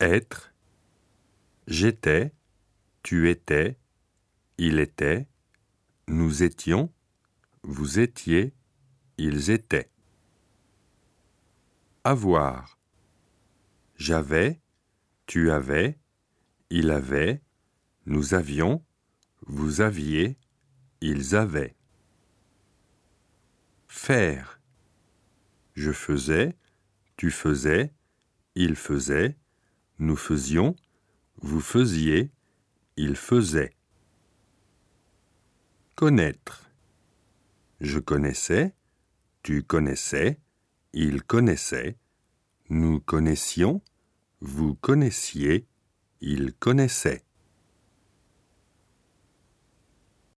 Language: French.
être, j'étais, tu étais, il était, nous étions, vous étiez, ils étaient. Avoir. J'avais, tu avais, il avait, nous avions, vous aviez, ils avaient. Faire. Je faisais, tu faisais, il faisait, nous faisions, vous faisiez, il faisait. Connaître. Je connaissais, tu connaissais, il connaissait, nous connaissions, vous connaissiez, il connaissait.